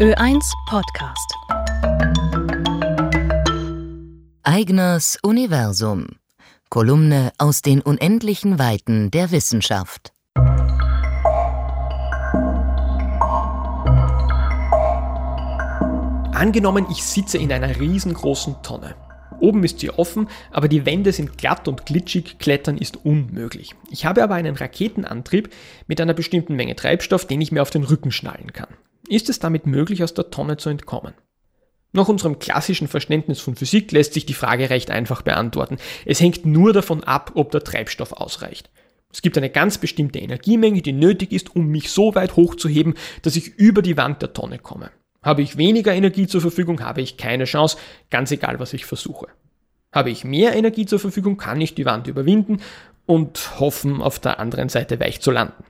Ö1 Podcast. Eigners Universum. Kolumne aus den unendlichen Weiten der Wissenschaft. Angenommen, ich sitze in einer riesengroßen Tonne. Oben ist sie offen, aber die Wände sind glatt und glitschig, klettern ist unmöglich. Ich habe aber einen Raketenantrieb mit einer bestimmten Menge Treibstoff, den ich mir auf den Rücken schnallen kann. Ist es damit möglich, aus der Tonne zu entkommen? Nach unserem klassischen Verständnis von Physik lässt sich die Frage recht einfach beantworten. Es hängt nur davon ab, ob der Treibstoff ausreicht. Es gibt eine ganz bestimmte Energiemenge, die nötig ist, um mich so weit hochzuheben, dass ich über die Wand der Tonne komme. Habe ich weniger Energie zur Verfügung, habe ich keine Chance, ganz egal, was ich versuche. Habe ich mehr Energie zur Verfügung, kann ich die Wand überwinden und hoffen, auf der anderen Seite weich zu landen.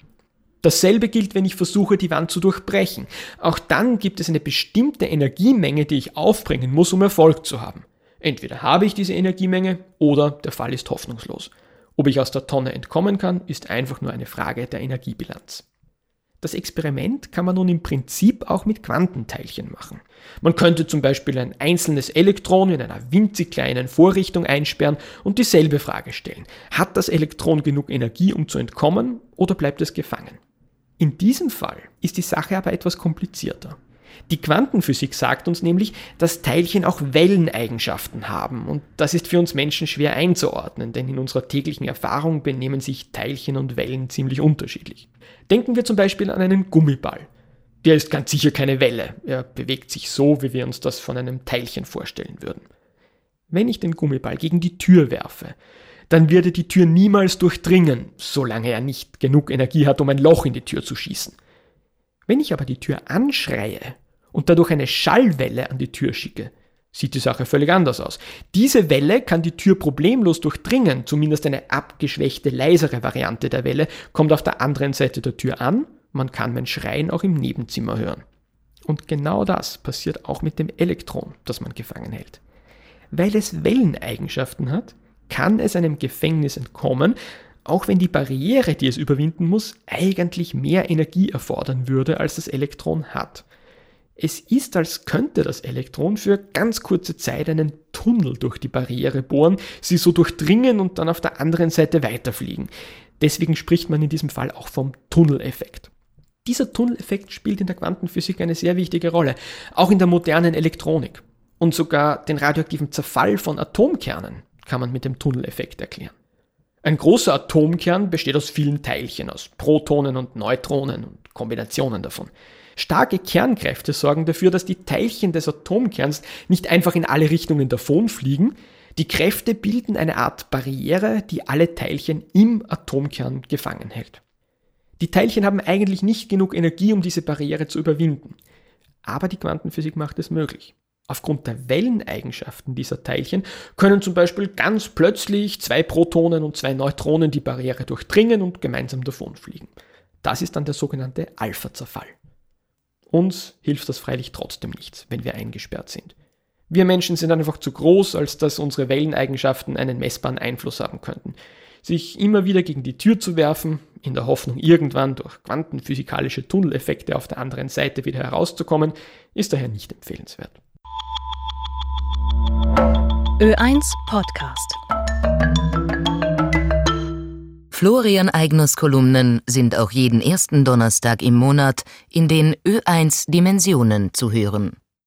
Dasselbe gilt, wenn ich versuche, die Wand zu durchbrechen. Auch dann gibt es eine bestimmte Energiemenge, die ich aufbringen muss, um Erfolg zu haben. Entweder habe ich diese Energiemenge oder der Fall ist hoffnungslos. Ob ich aus der Tonne entkommen kann, ist einfach nur eine Frage der Energiebilanz. Das Experiment kann man nun im Prinzip auch mit Quantenteilchen machen. Man könnte zum Beispiel ein einzelnes Elektron in einer winzig kleinen Vorrichtung einsperren und dieselbe Frage stellen. Hat das Elektron genug Energie, um zu entkommen, oder bleibt es gefangen? In diesem Fall ist die Sache aber etwas komplizierter. Die Quantenphysik sagt uns nämlich, dass Teilchen auch Welleneigenschaften haben und das ist für uns Menschen schwer einzuordnen, denn in unserer täglichen Erfahrung benehmen sich Teilchen und Wellen ziemlich unterschiedlich. Denken wir zum Beispiel an einen Gummiball. Der ist ganz sicher keine Welle, er bewegt sich so, wie wir uns das von einem Teilchen vorstellen würden. Wenn ich den Gummiball gegen die Tür werfe, dann wird er die Tür niemals durchdringen, solange er nicht genug Energie hat, um ein Loch in die Tür zu schießen. Wenn ich aber die Tür anschreie und dadurch eine Schallwelle an die Tür schicke, sieht die Sache völlig anders aus. Diese Welle kann die Tür problemlos durchdringen, zumindest eine abgeschwächte, leisere Variante der Welle kommt auf der anderen Seite der Tür an, man kann mein Schreien auch im Nebenzimmer hören. Und genau das passiert auch mit dem Elektron, das man gefangen hält. Weil es Welleneigenschaften hat, kann es einem Gefängnis entkommen, auch wenn die Barriere, die es überwinden muss, eigentlich mehr Energie erfordern würde, als das Elektron hat. Es ist, als könnte das Elektron für ganz kurze Zeit einen Tunnel durch die Barriere bohren, sie so durchdringen und dann auf der anderen Seite weiterfliegen. Deswegen spricht man in diesem Fall auch vom Tunneleffekt. Dieser Tunneleffekt spielt in der Quantenphysik eine sehr wichtige Rolle, auch in der modernen Elektronik. Und sogar den radioaktiven Zerfall von Atomkernen kann man mit dem Tunneleffekt erklären. Ein großer Atomkern besteht aus vielen Teilchen, aus Protonen und Neutronen und Kombinationen davon. Starke Kernkräfte sorgen dafür, dass die Teilchen des Atomkerns nicht einfach in alle Richtungen davonfliegen. Die Kräfte bilden eine Art Barriere, die alle Teilchen im Atomkern gefangen hält. Die Teilchen haben eigentlich nicht genug Energie, um diese Barriere zu überwinden. Aber die Quantenphysik macht es möglich. Aufgrund der Welleneigenschaften dieser Teilchen können zum Beispiel ganz plötzlich zwei Protonen und zwei Neutronen die Barriere durchdringen und gemeinsam davonfliegen. Das ist dann der sogenannte Alpha-Zerfall. Uns hilft das freilich trotzdem nichts, wenn wir eingesperrt sind. Wir Menschen sind einfach zu groß, als dass unsere Welleneigenschaften einen messbaren Einfluss haben könnten. Sich immer wieder gegen die Tür zu werfen, in der Hoffnung, irgendwann durch quantenphysikalische Tunneleffekte auf der anderen Seite wieder herauszukommen, ist daher nicht empfehlenswert. Ö1 Podcast. Florian Eigners Kolumnen sind auch jeden ersten Donnerstag im Monat in den Ö1 Dimensionen zu hören.